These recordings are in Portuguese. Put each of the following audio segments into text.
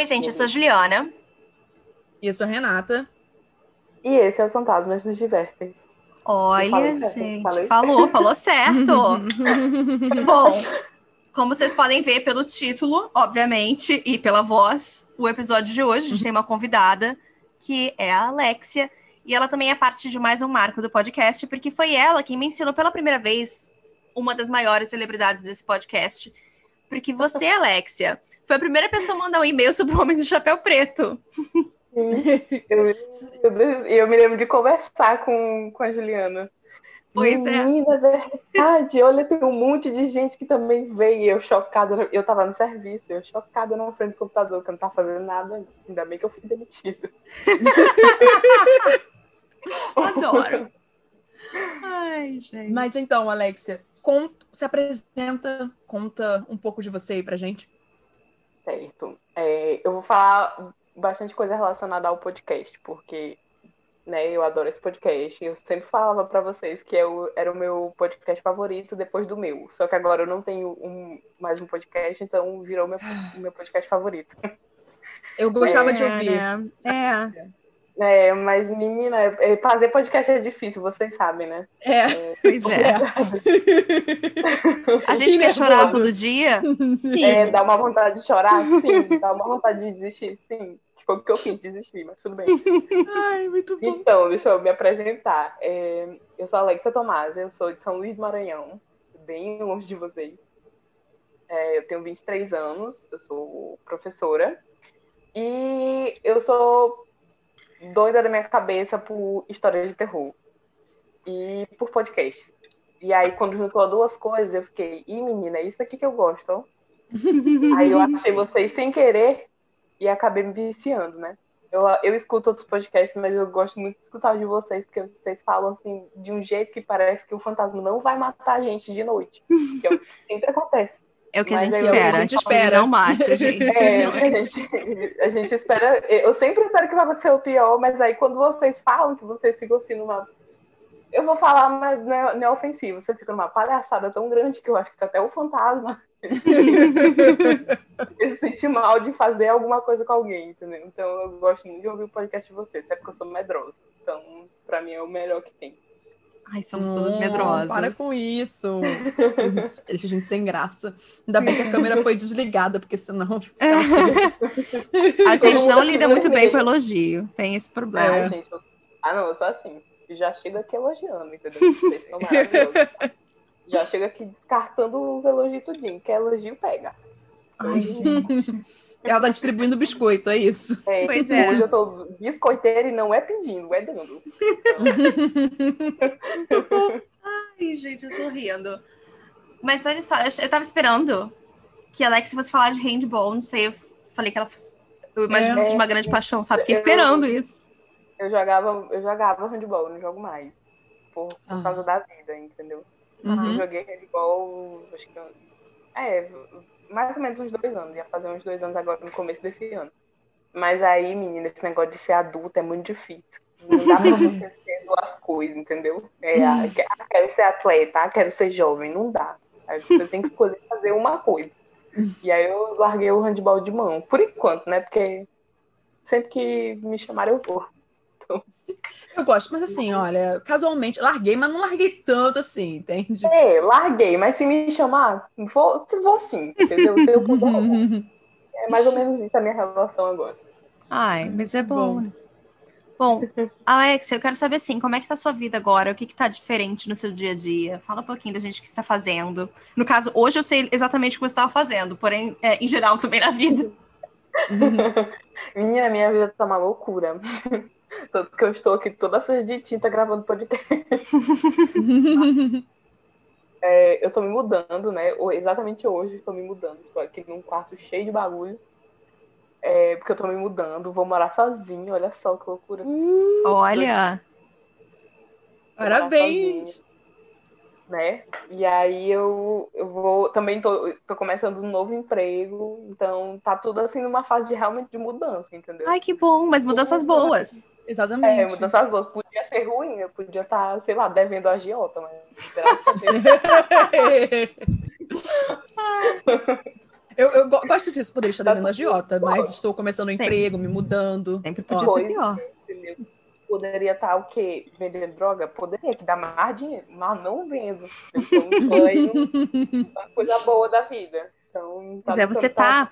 Oi, gente, eu sou a Juliana. E eu sou a Renata. E esse é o Fantasmas nos Divertem. Olha, gente, certo, falou, falou certo. Bom, como vocês podem ver pelo título, obviamente, e pela voz, o episódio de hoje, a gente tem uma convidada, que é a Alexia, e ela também é parte de mais um marco do podcast, porque foi ela quem me ensinou pela primeira vez uma das maiores celebridades desse podcast. Porque você, Alexia, foi a primeira pessoa a mandar um e-mail sobre o Homem do Chapéu Preto. Sim. Eu, eu, eu me lembro de conversar com, com a Juliana. Pois é. Menina, verdade. Olha, tem um monte de gente que também veio. Eu chocada. Eu tava no serviço, eu chocada na frente do computador, que eu não tava fazendo nada. Ainda bem que eu fui demitida. Adoro. Ai, gente. Mas então, Alexia, conta, se apresenta, conta um pouco de você aí pra gente. Certo. É, eu vou falar bastante coisa relacionada ao podcast, porque né, eu adoro esse podcast. Eu sempre falava para vocês que eu, era o meu podcast favorito depois do meu. Só que agora eu não tenho um, mais um podcast, então virou meu, meu podcast favorito. Eu gostava É, de ouvir. né? É, É, mas menina, é- fazer podcast é difícil, vocês sabem, né? É. pois é. A gente Que quer chorar todo dia? Sim. É, dá uma vontade de chorar? Sim. Dá uma vontade de desistir? Sim. Foi o que eu fiz, desistir, mas tudo bem. Ai, muito bom. Então, deixa eu me apresentar. É, eu sou a Alexia Tomás, eu sou de São Luís do Maranhão, bem longe de vocês. É, eu tenho 23 anos, eu sou professora. E eu sou doida da minha cabeça por histórias de terror e por podcasts. E aí, quando juntou duas coisas, eu fiquei, ih, menina, é isso aqui que eu gosto. ó." aí eu achei vocês sem querer e acabei me viciando, né? Eu, eu escuto outros podcasts, mas eu gosto muito de escutar o de vocês, porque vocês falam assim, de um jeito que parece que o fantasma não vai matar a gente de noite. Que é o que sempre acontece. É o que a Mas gente é o que a espera. gente espera. Não mate, a gente. É, a gente, a gente espera. Eu sempre espero que vai acontecer o pior, mas aí quando vocês falam que vocês ficam assim numa. Eu vou falar, mas não é, não é ofensivo. Vocês ficam numa palhaçada tão grande que eu acho que até o fantasma ele se sente mal de fazer alguma coisa com alguém, entendeu? Então eu gosto muito de ouvir o podcast de vocês, até porque eu sou medrosa. Então, pra mim é o melhor que tem. Ai, somos todas Hum, medrosas. Para com isso. Deixa a gente sem graça. Ainda bem que a câmera foi desligada, porque senão. A gente não lida muito bem com elogio. Tem esse problema. Gente, eu- Ah, não, eu sou assim. Já chego aqui elogiando, entendeu? Vocês são maravilhosos. Já chego aqui descartando os elogios tudinho. Quer elogio, pega. Ai, gente. Ela tá distribuindo biscoito, é isso. É, Pois é. Hoje eu tô biscoiteira e não é pedindo, é dando. Ai, gente, eu tô rindo. Mas olha só, eu, eu tava esperando que a Alex fosse falar de handball. Não sei, eu falei que ela fosse. Eu imagino É. que seja uma grande paixão, sabe? Fiquei Eu- esperando isso. Eu jogava, eu jogava handball, não jogo mais. Por, por Ah. causa da vida, entendeu? Eu Uhum. joguei handball, acho que. É, mais ou menos uns dois anos. Ia fazer uns dois anos agora no começo desse ano. Mas aí, menina, esse negócio de ser adulta é muito difícil. Não dá pra você ter duas coisas, entendeu? É, ah, que- ah, quero ser atleta, ah, quero ser jovem. Não dá. Aí você tem que escolher fazer uma coisa. E aí eu larguei o handball de mão. Por enquanto, né? Porque sempre que me chamarem eu vou. Eu gosto, mas assim, olha, casualmente, larguei, mas não larguei tanto assim, entende? É, larguei, mas se me chamar, vou, vou sim, entendeu? Eu vou. É mais ou menos isso a minha relação agora. Ai, mas é bom. Bom. né? Bom, Alex, eu quero saber assim, como é que tá a sua vida agora? O que que tá diferente no seu dia a dia? Fala um pouquinho da gente o que você tá fazendo. No caso, hoje eu sei exatamente o que você estava fazendo, porém, é, em geral também na vida. Minha, minha vida tá uma loucura. Tanto que eu estou aqui toda suja de tinta gravando podcast. É, eu tô me mudando, né? Exatamente hoje estou me mudando. Estou aqui num quarto cheio de bagulho. É, porque eu tô me mudando, vou morar sozinho, olha só que loucura. Olha, Vou morar Parabéns! sozinha, Né? E aí eu, eu vou. Também tô, tô começando um novo emprego, então tá tudo assim numa fase de realmente de mudança, entendeu? ai que bom, mas mudanças boas. É, Exatamente. mudanças boas. Podia ser ruim, eu podia estar, sei lá, devendo a agiota, mas. Eu, eu go- gosto disso, poderia estar Tá devendo a bom. mas estou começando um Sempre. emprego, me mudando. Sempre podia Ó. ser pior. Poderia estar o quê? Vendendo droga? Poderia, que dá mais dinheiro, mas não vendo. Ganho uma coisa boa da vida. Então, Pois é, você tá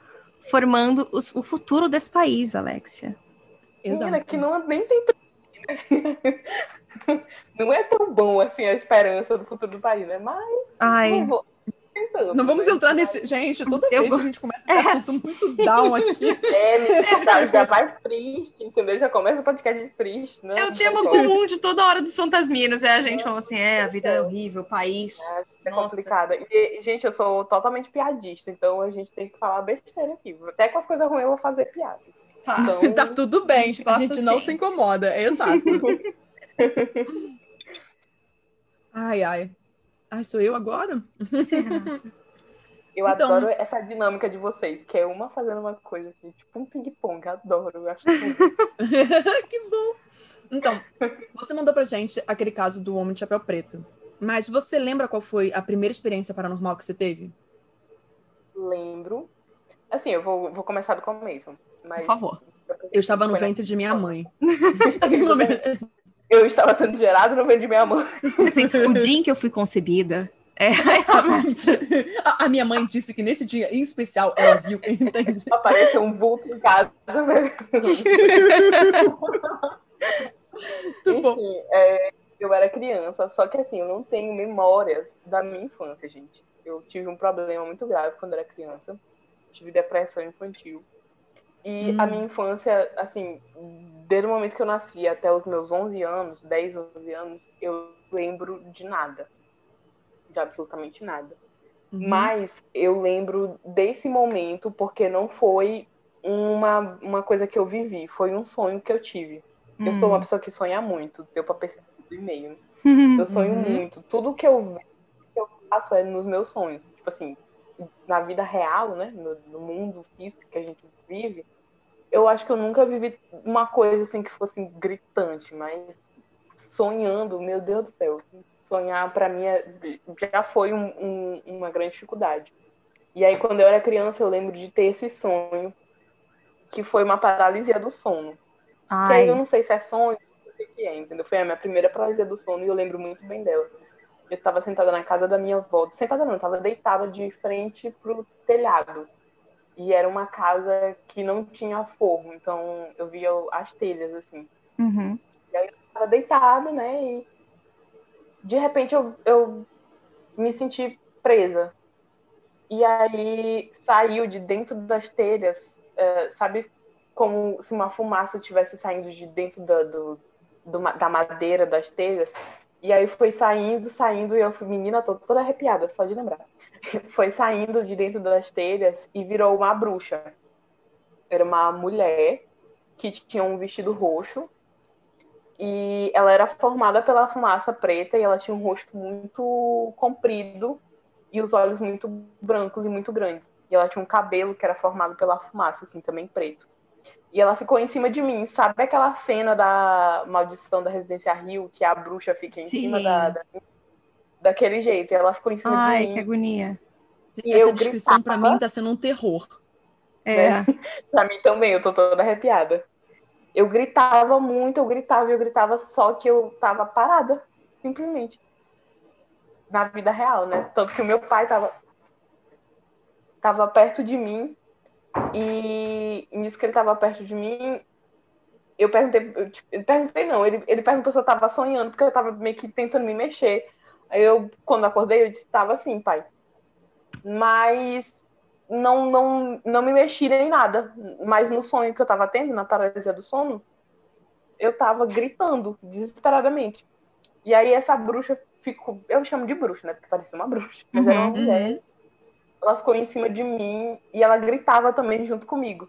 formando os- o futuro desse país, Alexia. Menina, que não, nem tem. Não é tão bom assim a esperança do futuro do país, né? Mas Ai, não vou. tentando, Não vamos né? entrar nesse. Gente, toda vez que a gente começa esse assunto muito down aqui. É, já, vai triste, entendeu? Já começa o podcast triste, né? é o tema comum de toda hora dos fantasminos. É a gente falando assim, é, a vida é horrível, o país. É Nossa. complicada. E, gente, eu sou totalmente piadista, então a gente tem que falar besteira aqui. Até com as coisas ruins eu vou fazer piada. Tá. Então, Tá tudo bem, A gente a gente não assim. se incomoda, é exato. Ai, ai. Ai, sou eu agora? Será? eu Então- adoro essa dinâmica de vocês, que é uma fazendo uma coisa assim, tipo um ping-pong. Adoro, eu acho tudo. que bom. Então, você mandou pra gente aquele caso do homem de chapéu preto. Mas você lembra qual foi a primeira experiência paranormal que você teve? Lembro. Assim, eu vou, vou começar do começo. Mas Por favor. Eu estava no ventre de minha mãe. Naquele momento- Eu estava sendo gerado no ventre de minha mãe. Assim, o dia em que eu fui concebida. É, a, a minha mãe disse que nesse dia em especial ela viu, entende? Apareceu um vulto em casa. Muito bom. Enfim, é, eu era criança, só que assim, eu não tenho memórias da minha infância, gente. Eu tive um problema muito grave quando era criança. Tive depressão infantil. E Hum. a minha infância, assim, desde o momento que eu nasci até os meus 11 anos, 10, 11 anos, eu lembro de nada. De absolutamente nada. Uhum. Mas eu lembro desse momento porque não foi uma, uma coisa que eu vivi, foi um sonho que eu tive. Eu sou uma pessoa que sonha muito, deu pra perceber do e-mail. Eu sonho Uhum. muito. Tudo que eu que eu faço é nos meus sonhos. Tipo assim, na vida real, né? No, no mundo físico que a gente vive, eu acho que eu nunca vivi uma coisa assim que fosse gritante, mas sonhando, meu Deus do céu. Sonhar pra mim é- já foi um- um- uma grande dificuldade. E aí, quando eu era criança, eu lembro de ter esse sonho, que foi uma paralisia do sono. Que aí Ai, eu não sei se é sonho, o que é, entendeu? Foi a minha primeira paralisia do sono e eu lembro muito bem dela. Eu tava sentada na casa da minha avó. Sentada não, eu tava deitada de frente pro telhado. E era uma casa que não tinha forro, então eu via as telhas, assim. uhum. tava deitada, né? E de repente eu, eu me senti presa. E aí saiu de dentro das telhas, eh, sabe como se uma fumaça estivesse saindo de dentro da, do, do da madeira das telhas. E aí foi saindo, saindo, e eu fui, menina, tô toda arrepiada, só de lembrar. Foi saindo de dentro das telhas e virou uma bruxa. Era uma mulher que tinha um vestido roxo e ela era formada pela fumaça preta e ela tinha um rosto muito comprido e os olhos muito brancos e muito grandes. E ela tinha um cabelo que era formado pela fumaça, assim, também preto. E ela ficou em cima de mim. Sabe aquela cena da maldição da Residência Rio, que a bruxa fica em Sim. cima da, da- daquele jeito? E ela ficou em cima Ai, de que mim. agonia. E Essa eu descrição pra gritava. mim tá sendo um terror. É. Né? Pra mim também, eu tô toda arrepiada. Eu gritava muito, eu gritava, eu gritava, só que eu tava parada, simplesmente. Na vida real, né? Tanto que o meu pai tava, tava perto de mim e nisso que ele tava perto de mim, eu perguntei, eu, tipo, eu perguntei não, ele, ele perguntou se eu tava sonhando, porque eu tava meio que tentando me mexer. Aí eu, quando acordei, eu disse, tava assim, pai. Mas não, não, não me mexi nem nada. Mas no sonho que eu tava tendo, na paralisia do sono, eu tava gritando desesperadamente. E aí essa bruxa ficou. Eu chamo de bruxa, né? Porque parecia uma bruxa. Mas era uma Uhum, mulher. Ela ficou em cima de mim e ela gritava também junto comigo.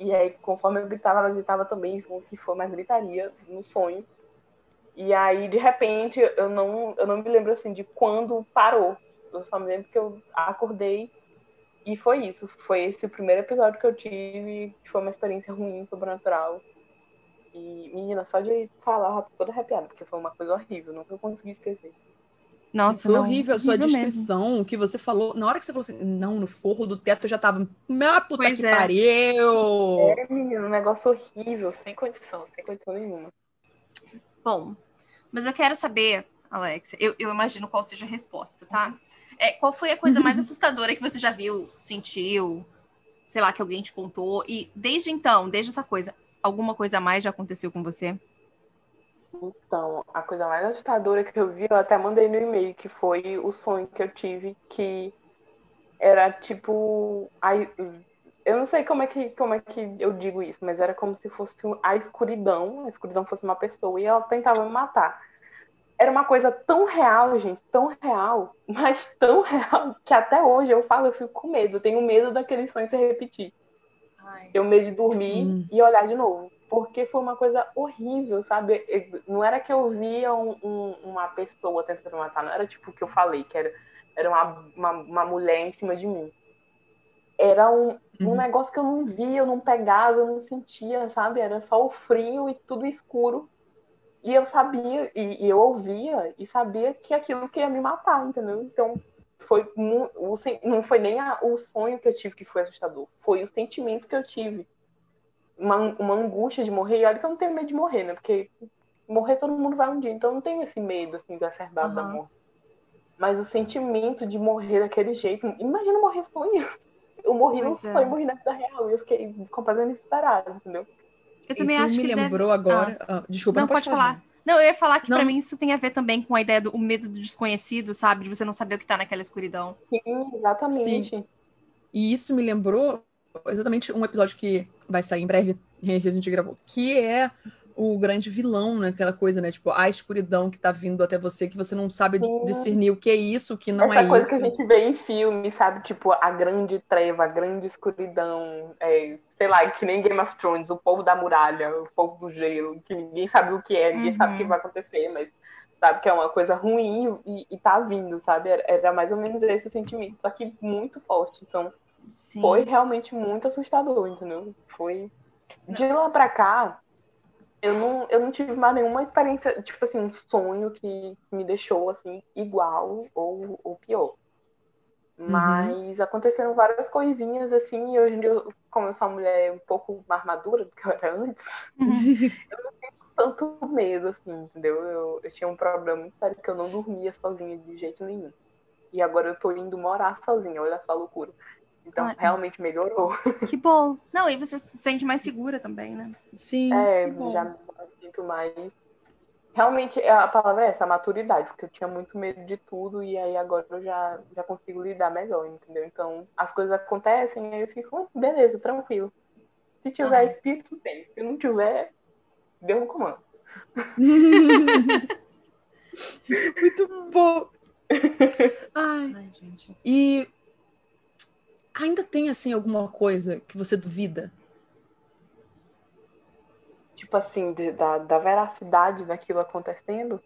E aí, conforme eu gritava, ela gritava também junto, e foi uma gritaria no sonho. E aí, de repente, eu não, eu não me lembro assim de quando parou. Eu só me lembro que eu acordei e foi isso. Foi esse primeiro episódio que eu tive, que foi uma experiência ruim, sobrenatural. E, menina, só de falar, eu tô toda arrepiada, porque foi uma coisa horrível, nunca consegui esquecer. Nossa, Foi não, horrível a sua horrível mesmo. descrição, que você falou. Na hora que você falou assim, não, no forro do teto eu já tava. Ah, puta Pois que é. pariu! É, menino, um negócio horrível, sem condição, sem condição nenhuma. Bom, mas eu quero saber, Alexia, eu, eu imagino qual seja a resposta, tá? É, qual foi a coisa mais assustadora que você já viu, sentiu, sei lá, que alguém te contou? E desde então, desde essa coisa, alguma coisa a mais já aconteceu com você? Então, a coisa mais assustadora que eu vi, eu até mandei no e-mail, que foi o sonho que eu tive, que era tipo. ai, Eu não sei como é, que, como é que eu digo isso, mas era como se fosse a escuridão, a escuridão fosse uma pessoa e ela tentava me matar. Era uma coisa tão real, gente, tão real, mas tão real, que até hoje eu falo, eu fico com medo, eu tenho medo daquele sonho se repetir. Tenho medo de dormir Hum. e olhar de novo. Porque foi uma coisa horrível, sabe? Não era que eu via um- um- uma pessoa tentando matar, não era tipo o que eu falei, que era, era uma, uma, uma mulher em cima de mim. Era um, um Uhum. negócio que eu não via, eu não pegava, eu não sentia, sabe? Era só o frio e tudo escuro. E eu sabia, e, e eu ouvia, e sabia que aquilo que ia me matar, entendeu? Então, foi não foi nem a- o sonho que eu tive que foi assustador, foi o sentimento que eu tive. Uma, uma angústia de morrer, e olha que eu não tenho medo de morrer, né? Porque morrer todo mundo vai um dia, então eu não tenho esse medo, assim, exacerbado da Aham. morte. Mas o sentimento de morrer daquele jeito, imagina morrer sonhando. Eu morri no Pois é. sonho, morri na vida real, e eu fiquei completamente desesperada, entendeu? Eu também Isso acho me que deve- lembrou agora. Ah, desculpa, Não, não, pode falar. Não, eu ia falar que Não. pra mim isso tem a ver também com a ideia do o medo do desconhecido, sabe? De você não saber o que tá naquela escuridão. Sim, exatamente. E isso me lembrou exatamente um episódio que vai sair em breve, que a gente gravou, que é o grande vilão, né? Aquela coisa, né? Tipo, a escuridão que tá vindo até você, que você não sabe Sim. discernir o que é isso, o que não Essa é coisa isso. que a gente vê em filme, sabe? Tipo, a grande treva, a grande escuridão. é, sei lá, que nem Game of Thrones, o povo da muralha, o povo do gelo, que ninguém sabe o que é, ninguém sabe o que Uhum. vai acontecer, mas sabe que é uma coisa ruim e, e tá vindo, sabe? Era, era mais ou menos esse sentimento, só que muito forte. Então, Sim. foi realmente muito assustador, entendeu? Foi. De lá pra cá, eu não, eu não tive mais nenhuma experiência, tipo assim, um sonho que me deixou assim, igual ou, ou pior. Mas aconteceram várias coisinhas assim, e hoje em dia, eu- como eu sou uma mulher um pouco mais madura do que eu era antes, tanto medo, assim, entendeu? Eu, eu tinha um problema muito sério que eu não dormia sozinha de jeito nenhum. E agora eu tô indo morar sozinha, olha só a loucura. Então, Ah, realmente melhorou. Que bom. Não, e você se sente mais segura também, né? Sim. É, já me sinto mais. Realmente, a palavra é essa, a maturidade, porque eu tinha muito medo de tudo e aí agora eu já, já consigo lidar melhor, entendeu? Então, as coisas acontecem, aí eu fico, "Ah, beleza, tranquilo. Se tiver Aham. espírito, tem. Se não tiver, deu um comando. Muito bom. Ai. Ai, gente. E ainda tem, assim, alguma coisa que você duvida? Tipo assim, de- da, da veracidade daquilo acontecendo,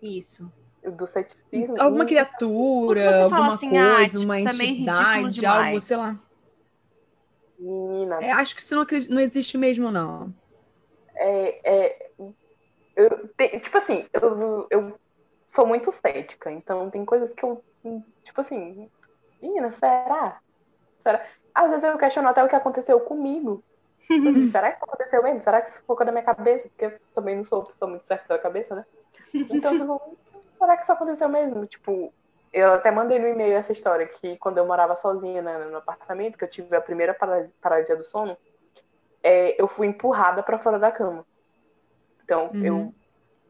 Isso. do ceticismo. Alguma criatura, Você fala alguma assim, coisa, ah, tipo, uma isso é entidade, algo, demais. sei lá. Menina, É, acho que isso não, não existe mesmo, não. é, é, eu, te- tipo assim, eu, eu sou muito cética, então tem coisas que eu, tipo assim, menina, será? Será? Às vezes eu questiono até o que aconteceu comigo. Tipo assim, será que isso aconteceu mesmo? Será que isso ficou da minha cabeça? Porque eu também não sou uma pessoa muito certa da cabeça, né? Então, eu fico, será que isso aconteceu mesmo? Tipo, eu até mandei no e-mail essa história que quando eu morava sozinha né, no apartamento, que eu tive a primeira paralisia, do sono, é, eu fui empurrada para fora da cama. Então, Uhum. eu,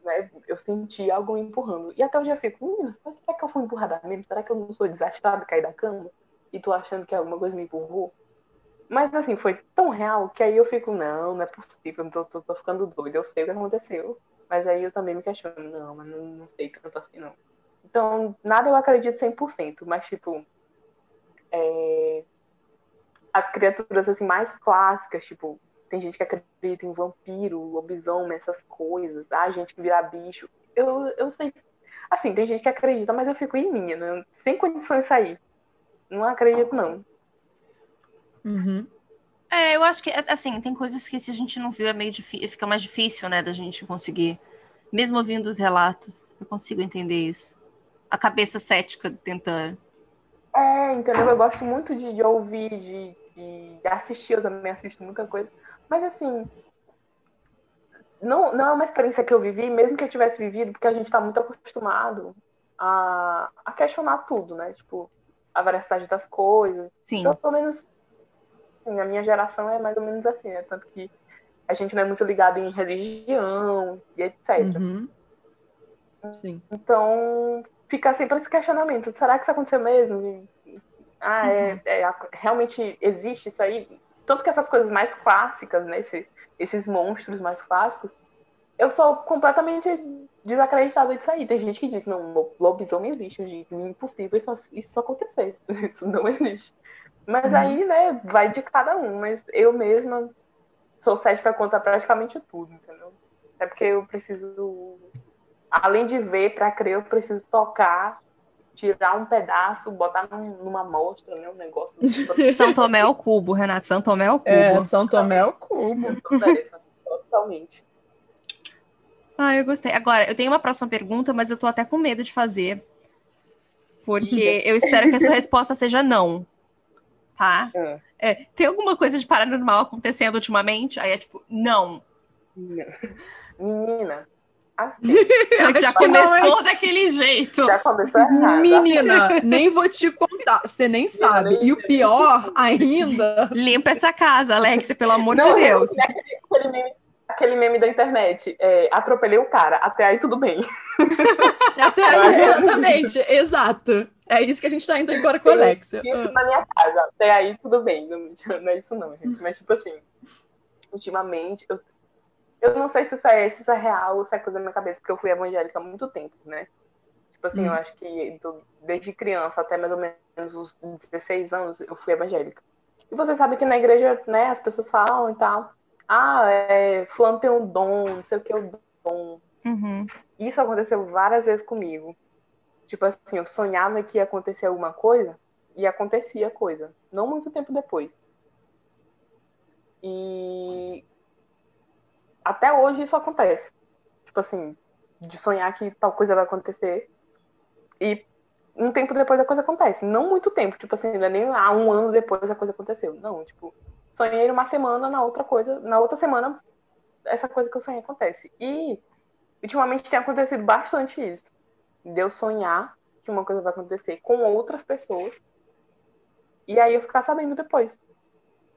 né, eu senti algo me empurrando. E até hoje eu fico, menina, mas será que eu fui empurrada mesmo? Será que eu não sou desastrada, cair da cama? E tô achando que alguma coisa me empurrou? Mas assim, foi tão real que aí eu fico, não, não é possível, tô, tô, tô ficando doida, eu sei o que aconteceu. Mas aí eu também me questiono, não, mas não, não sei tanto assim, não. Então, nada eu acredito 100%, mas tipo, é, as criaturas assim mais clássicas, tipo, tem gente que acredita em vampiro, lobisomem, essas coisas, ah, gente que vira bicho. Eu, eu sei, assim, tem gente que acredita, mas eu fico em minha, né? sem condições de sair. Não acredito, não. Uhum. É, eu acho que, assim, tem coisas que se a gente não viu é meio difícil, fica mais difícil, né, da gente conseguir. Mesmo ouvindo os relatos, eu consigo entender isso. a cabeça cética tenta. É, entendeu? Eu gosto muito de, de ouvir, de, de assistir, eu também assisto muita coisa. Mas assim, não, não é uma experiência que eu vivi, mesmo que eu tivesse vivido, porque a gente está muito acostumado a, a questionar tudo, né? Tipo, a veracidade das coisas. Sim. Pelo menos, assim, a minha geração é mais ou menos assim, né? Tanto que a gente não é muito ligado em religião e etc. Uhum. Sim. Então, fica sempre esse questionamento: será que isso aconteceu mesmo? Ah, é, Uhum. é- realmente existe isso aí? Tanto que essas coisas mais clássicas, né? esse- esses monstros mais clássicos, eu sou completamente desacreditada disso aí. Tem gente que diz: não, lo- lobisomem existe, gente, é impossível isso, isso acontecer. Isso não existe. Mas Uhum. aí, né, vai de cada um. Mas eu mesma sou cética contra praticamente tudo, entendeu? É porque eu preciso, além de ver para crer, eu preciso tocar, tirar um pedaço, botar num- numa amostra, né? Um negócio. São Tomé ao cubo, Renato. São Tomé ao cubo. É, São Tomé é o cubo. Totalmente. Ah, eu gostei. Agora, eu tenho uma próxima pergunta, mas eu tô até com medo de fazer. Porque eu espero que a sua resposta seja não. Tá? Ah, É, tem alguma coisa de paranormal acontecendo ultimamente? Aí é tipo, não. não. Menina, assim, Já não, começou daquele jeito. já começou errado. Menina, nem vou te contar. Você nem sabe. E o pior ainda. Limpa essa casa, Alexia, pelo amor Não, de Deus. Aquele, aquele meme, aquele meme da internet. é, atropelei o cara, até aí tudo bem. Até aí, exatamente, exato. É isso que a gente tá indo agora com a Alexia. Isso na minha casa, até aí tudo bem. Não, não é isso não, gente. Mas, tipo assim, ultimamente, eu, eu não sei se isso, é, se isso é real ou se é coisa da minha cabeça, porque eu fui evangélica há muito tempo, né? Tipo assim, Hum. eu acho que do- desde criança até mais ou menos os 16 anos eu fui evangélica. E você sabe que na igreja, né, as pessoas falam e tal. Ah, é, fulano tem um dom, não sei o que é o dom. Uhum. Isso aconteceu várias vezes comigo. Tipo assim, eu sonhava que ia acontecer alguma coisa e acontecia coisa. Não muito tempo depois. E até hoje isso acontece. Tipo assim, de sonhar que tal coisa vai acontecer e um tempo depois a coisa acontece. Não muito tempo, tipo assim, não é nem ah, um ano depois a coisa aconteceu. Não, tipo, sonhei numa semana, na outra coisa, na outra semana essa coisa que eu sonhei acontece. E ultimamente tem acontecido bastante isso. De eu sonhar que uma coisa vai acontecer com outras pessoas. E aí eu ficar sabendo depois.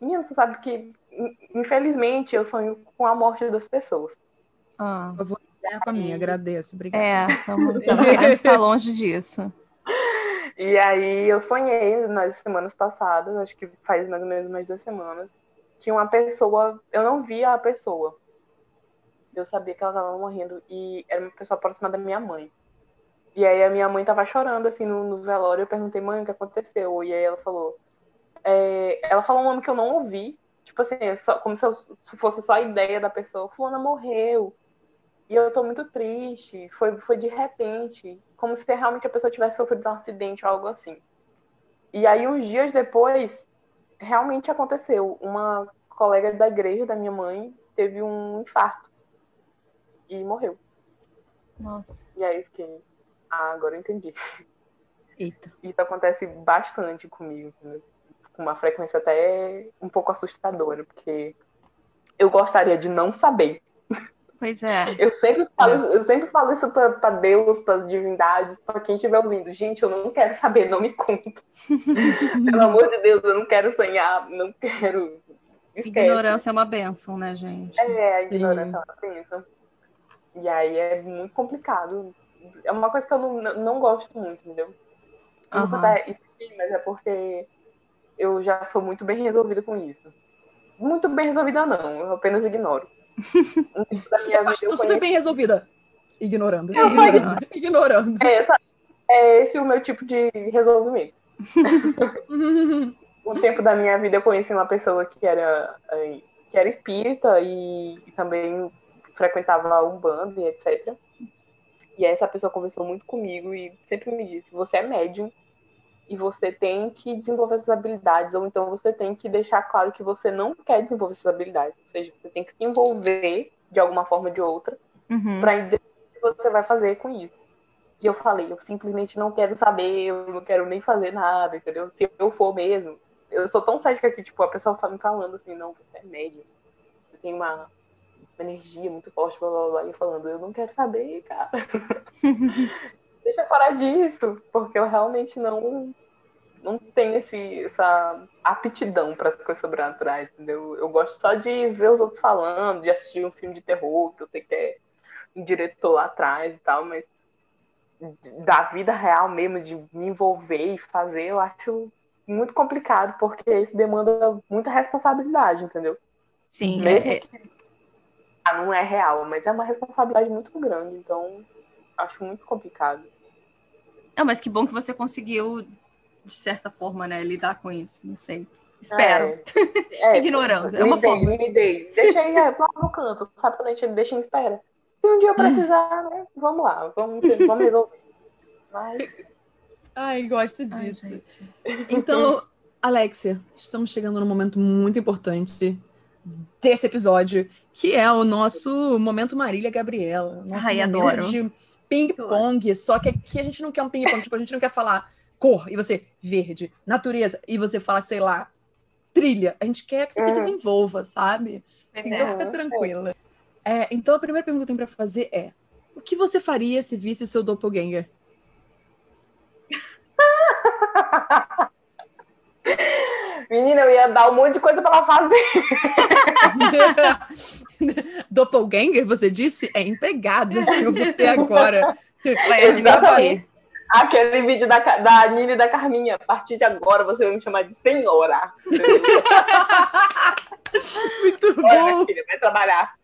Menino, você sabe que, in- infelizmente, eu sonho com a morte das pessoas. Ah, Eu vou dizer pra mim, agradeço. Obrigada. é, estamos querendo ficar longe disso. E aí eu sonhei nas semanas passadas, acho que faz mais ou menos umas duas semanas, que uma pessoa, eu não via a pessoa. Eu sabia que ela estava morrendo e era uma pessoa próxima da minha mãe. E aí a minha mãe tava chorando assim no, no velório, eu perguntei, mãe, o que aconteceu? E aí ela falou, é, ela falou um nome que eu não ouvi, tipo assim, é só, como se, eu, se fosse só a ideia da pessoa, fulana morreu. E eu tô muito triste, foi, foi de repente, como se realmente a pessoa tivesse sofrido um acidente ou algo assim. E aí, uns dias depois, realmente aconteceu. Uma colega da igreja da minha mãe teve um infarto e morreu. Nossa. E aí eu fiquei, ah, agora eu entendi. Eita. Isso acontece bastante comigo, entendeu? com uma frequência até um pouco assustadora, porque eu gostaria de não saber. Pois é. Eu sempre falo, isso- eu sempre falo isso pra, pra Deus, pras divindades, pra quem estiver ouvindo. Gente, eu não quero saber, não me conta. Pelo amor de Deus, eu não quero sonhar, não quero. Esquece. Ignorância é uma benção, né, gente? É, a ignorância ela pensa. E aí é muito complicado. É uma coisa que eu não, não gosto muito, entendeu? Eu vou Aham. contar isso aqui, mas é porque eu já sou muito bem resolvida com isso. Muito bem resolvida, não. Eu apenas ignoro. Um da minha Eu vida tô super conheci- bem resolvida. Ignorando. Eu Ignorando. Ignorando. É, essa- é esse o meu tipo de resolvimento. Um tempo da minha vida eu conheci uma pessoa que era, eh, que era espírita e, e também frequentava a Umbanda e etc. E essa pessoa conversou muito comigo e sempre me disse: você é médium e você tem que desenvolver essas habilidades, ou então você tem que deixar claro que você não quer desenvolver essas habilidades. Ou seja, você tem que se envolver de alguma forma ou de outra Uhum. para entender o que você vai fazer com isso. E eu falei, eu simplesmente não quero saber, eu não quero nem fazer nada, entendeu? Se eu for mesmo. Eu sou tão cética que, tipo, a pessoa fala me falando assim, não, você é médio. Você tem uma, uma energia muito forte, blá blá blá. E eu falando, eu não quero saber, cara. Deixa eu falar disso, porque eu realmente não não tenho esse, essa aptidão para as coisas sobrenaturais, entendeu? Eu gosto só de ver os outros falando, de assistir um filme de terror, que eu sei que é um diretor lá atrás e tal, mas da vida real mesmo, de me envolver e fazer, eu acho muito complicado, porque isso demanda muita responsabilidade, entendeu? Sim, Mesmo é, que ah, não é real, mas é uma responsabilidade muito grande, então acho muito complicado. Não, mas que bom que você conseguiu, de certa forma, né, lidar com isso. Não sei. Espero. É, é, Ignorando. É uma dei, forma. me dei. Deixa aí é, lá no canto, sabe quando a gente deixa em espera? Se um dia eu precisar, né, vamos lá, vamos, vamos resolver. Mas, Ai, gosto Ai, disso. gente. Então, Alexia, estamos chegando num momento muito importante desse episódio, que é o nosso momento Marília Gabriela. Nosso Ai, adoro. de ping-pong. Só que aqui a gente não quer um ping-pong, tipo, a gente não quer falar cor e você verde, natureza e você fala, sei lá, trilha. A gente quer que você Uhum. desenvolva, sabe? Pois Então é. fica tranquila. É, então a primeira pergunta que eu tenho pra fazer é: o que você faria se visse o seu doppelganger? menina, eu ia dar um monte de coisa pra ela fazer. Doppelganger, você disse? É empregada. Eu vou ter agora. Vai admitir. Aquele vídeo da, da Nina e da Carminha. A partir de agora você vai me chamar de senhora. Muito minha bom. filha, vai trabalhar.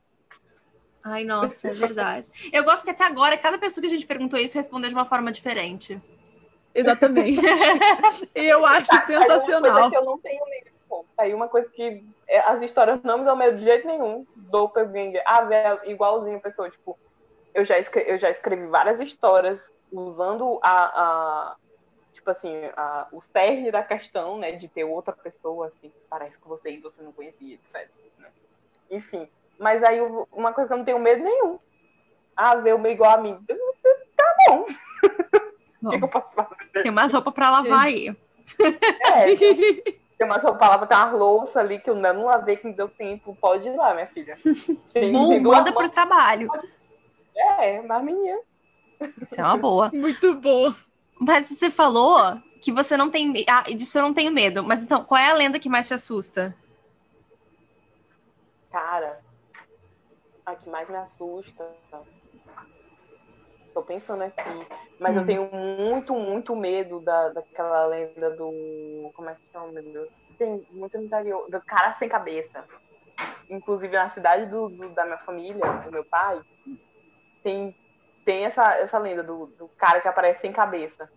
Ai, nossa, é verdade. Eu gosto que até agora, cada pessoa que a gente perguntou isso respondeu de uma forma diferente. Exatamente. Eu acho sensacional. que eu não tenho. Aí uma coisa que é, as histórias não me dão medo de jeito nenhum. Doppelganger. Ah, velho, igualzinho a pessoa. Tipo, eu já, escrevi, eu já escrevi várias histórias usando a, a tipo assim, a, o cerne da questão, né, de ter outra pessoa, assim, que parece com você e você não conhecia, etc. né? Enfim, mas aí eu- uma coisa que eu não tenho medo nenhum. Ah, ver uma igual a mim. Tá bom. O que, que eu posso fazer? Tem mais roupa pra lavar aí. É, tem uma palavra, tem uma louça ali que eu ainda não lavei, que não deu tempo. Pode ir lá, minha filha. Tem, Ou tem manda pro trabalho. É, mas menina. Isso é uma boa. Muito bom. Mas você falou que você não tem. Ah, disso eu não tenho medo. Mas então, qual é a lenda que mais te assusta? Cara, a que mais me assusta. Tô pensando aqui. Mas Hum. eu tenho muito, muito medo da, daquela lenda do. Como é que chama, meu Deus? Tem muito no interior. Do cara sem cabeça. Inclusive na cidade do, do- da minha família, do meu pai, tem, tem essa, essa lenda do, do cara que aparece sem cabeça.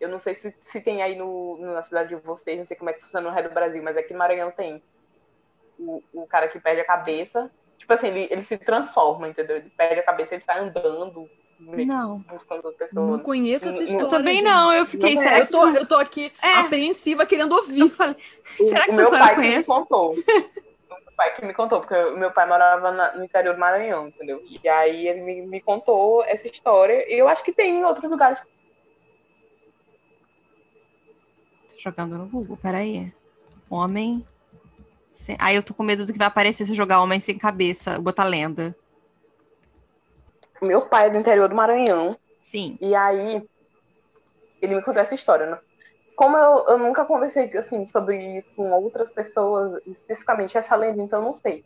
Eu não sei se, se tem aí no, na cidade de vocês, não sei como é que funciona no resto do Brasil, mas aqui no Maranhão tem. O, o cara que perde a cabeça. Tipo assim, ele, ele se transforma, entendeu? Ele perde a cabeça, ele sai andando, Não. Não conheço essa Eu história. Eu também gente. não. Eu fiquei. Não será Eu que tô, isso- eu tô aqui É. apreensiva querendo Eu ouvir. falei, será que o essa meu história pai eu que me conheço? contou. o meu pai que me contou, porque o meu pai morava na- no interior do Maranhão, entendeu? E aí ele me, me contou essa história. E eu acho que tem em outros lugares. Tô jogando no Google, peraí. Homem. Sem... Aí eu tô com medo do que vai aparecer se eu jogar homem sem cabeça, botar lenda. Meu pai é do interior do Maranhão. Sim. E aí ele me contou essa história, né? Como eu, eu nunca conversei assim, sobre isso com outras pessoas, especificamente essa lenda, então eu não sei.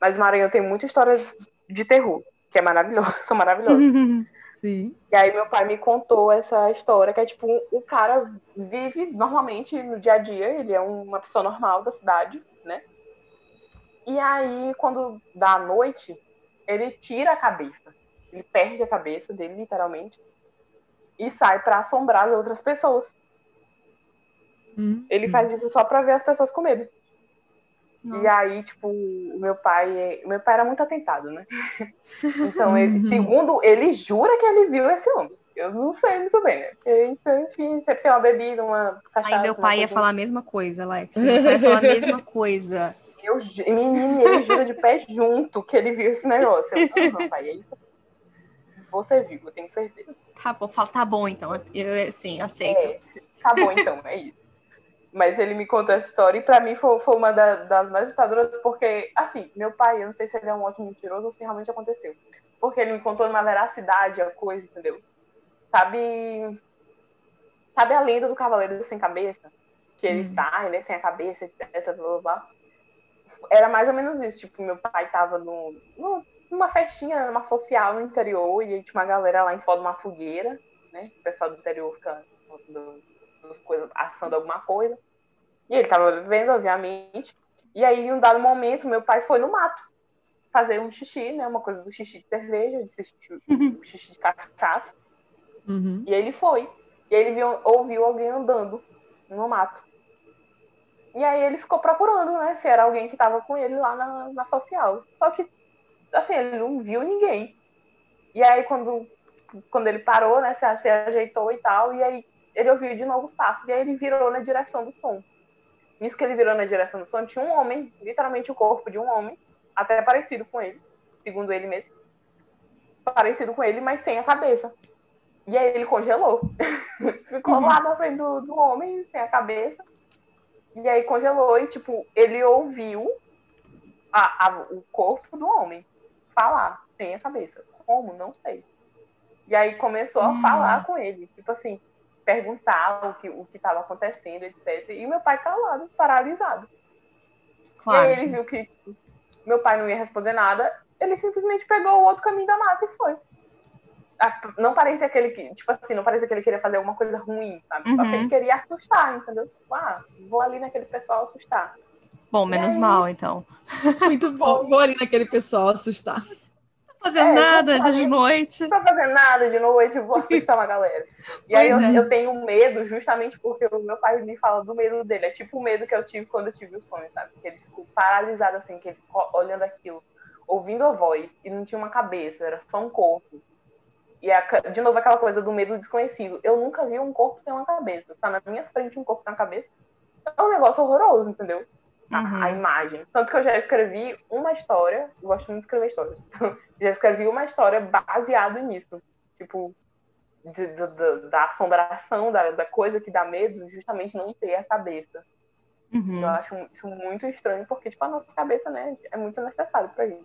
Mas o Maranhão tem muita história de terror, que é maravilhosa, são maravilhosas. Sim. E aí meu pai me contou essa história, que é tipo, o cara vive normalmente no dia a dia, ele é uma pessoa normal da cidade, né? E aí, quando dá a noite, ele tira a cabeça. Ele perde a cabeça dele, literalmente, e sai pra assombrar as outras pessoas. Hum. Ele faz isso só pra ver as pessoas com medo. E Nossa. aí, tipo, o meu pai. O meu pai era muito atentado, né? Então, ele, Uhum. segundo, ele jura que ele viu esse homem. Eu não sei muito bem, né? Então, enfim, sempre tem uma bebida, uma cachaça. Aí meu pai ia falar a mesma coisa, Alex. Meu pai ia falar a mesma coisa. Eu, menino, ele jura de pé junto que ele viu esse negócio. Eu, não, pai, é isso. Você viu, eu tenho certeza. Tá bom, fala, tá bom então. Eu, sim, aceito. É, tá bom então, é isso. Mas ele me contou essa história e pra mim foi, foi uma da, das mais assustadoras, porque, assim, meu pai, eu não sei se ele é um ótimo mentiroso ou se realmente aconteceu. Porque ele me contou numa veracidade a coisa, entendeu? Sabe. Sabe a lenda do Cavaleiro Sem Cabeça? Que ele Hum. sai, né, sem a cabeça, etc. Blá, blá, blá. Era mais ou menos isso. Tipo, meu pai tava no, no- numa festinha, numa social no interior, e aí tinha uma galera lá em fora de uma fogueira, né? O pessoal do interior fica do- dos coisas, assando alguma coisa. E ele tava bebendo, obviamente. E aí, em um dado momento, meu pai foi no mato fazer um xixi, né? Uma coisa do xixi de cerveja, de xixi, um xixi de cachaça. Uhum. E ele foi. E aí ele viu, ouviu alguém andando no mato. E aí ele ficou procurando, né? Se era alguém que tava com ele lá na, na social. Só que, assim, ele não viu ninguém. E aí quando, quando ele parou, né? Se, se ajeitou e tal, e aí ele ouviu de novo os passos. E aí ele virou na direção do som. Nisso que ele virou na direção do som, tinha um homem, literalmente o corpo de um homem, até parecido com ele, segundo ele mesmo. Parecido com ele, mas sem a cabeça. E aí ele congelou. Ficou Uhum. lá na frente do, do homem, sem a cabeça. E aí congelou e, tipo, ele ouviu a- a- o corpo do homem falar, sem a cabeça. Como? Não sei. E aí começou a Hum. falar com ele. Tipo assim, perguntar o que o que estava acontecendo, etc. E meu pai calado, paralisado. E Claro. aí ele viu que meu pai não ia responder nada, ele simplesmente pegou o outro caminho da mata e foi. Não parecia aquele que, tipo assim, não parecia que ele queria fazer alguma coisa ruim, sabe? Só que Uhum. ele queria assustar, entendeu? Tipo, ah, vou ali naquele pessoal assustar. Bom, menos aí? mal, então. Muito bom. Vou ali naquele pessoal assustar. Não fazendo É, nada de noite. Não tô fazendo nada de noite, vou assustar uma galera. E aí eu, Pois é. eu tenho medo justamente porque o meu pai me fala do medo dele. É tipo o medo que eu tive quando eu tive o sonho, sabe? Que ele ficou paralisado assim, que ele olhando aquilo, ouvindo a voz e não tinha uma cabeça, era só um corpo. E a de novo aquela coisa do medo desconhecido. Eu nunca vi um corpo sem uma cabeça. Tá na minha frente um corpo sem uma cabeça. É um negócio horroroso, entendeu? A- Uhum. A, imagem. Tanto que eu já escrevi uma história, eu gosto muito de escrever histórias. já escrevi uma história baseada nisso. Tipo, de- de- de- da assombração, da, da coisa que dá medo, justamente não ter a cabeça. Uhum. Eu acho isso muito estranho, porque, tipo, a nossa cabeça, né, é muito necessário pra gente.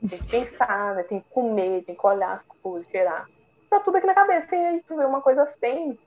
Tem que pensar, né, tem que comer, tem que olhar as coisas, cheirar. Tá tudo aqui na cabeça, e aí tu vê uma coisa assim.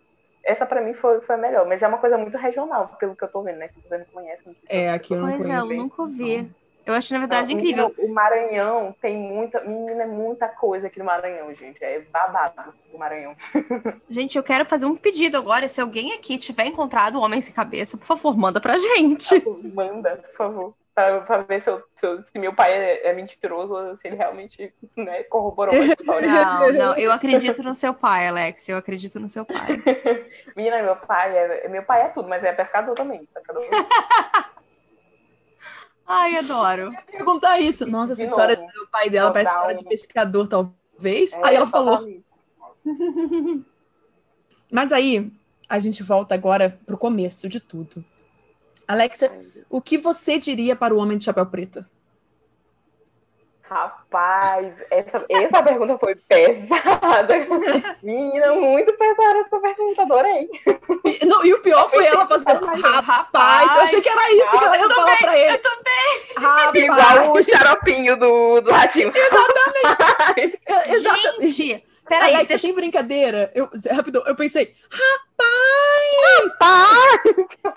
Essa pra mim foi, foi a melhor, mas é uma coisa muito regional, pelo que eu tô vendo, né? Que você não conhece. Não sei É, aqui eu não Pois é, conheço. eu nunca ouvi. Eu acho, na verdade, Não, incrível. O Maranhão tem muita. Menina, é muita coisa aqui no Maranhão, gente. É babado o Maranhão. Gente, eu quero fazer um pedido agora. Se alguém aqui tiver encontrado o Homem Sem Cabeça, por favor, manda pra gente. Manda, por favor. Pra, pra ver se, eu- se eu- se meu pai é, é mentiroso ou se ele realmente né, corroborou a história. Não, não, eu acredito no seu pai, Alex. Eu acredito no seu pai. Menina, meu pai é. Meu pai é tudo, mas é pescador também. Pescador Ai, adoro. perguntar isso. Nossa, essa De história novo. do pai dela parece Total. história de pescador, talvez. É, aí ela falou. Mas aí, a gente volta agora pro começo de tudo. Alexa, o que você diria para o homem de chapéu preto? Rapaz, essa, essa pergunta foi pesada. Menina, muito pesada essa pergunta, adorei. E, não, e o pior foi ela fazendo rapaz. Eu achei que era isso que ela ia falar pra ele. Eu também. Rapaz. Igual o xaropinho do, do ratinho. Eu- exato. Gente, peraí, Alexa, deixa sem brincadeira. Eu, rapidão, eu pensei, rapaz! Tá,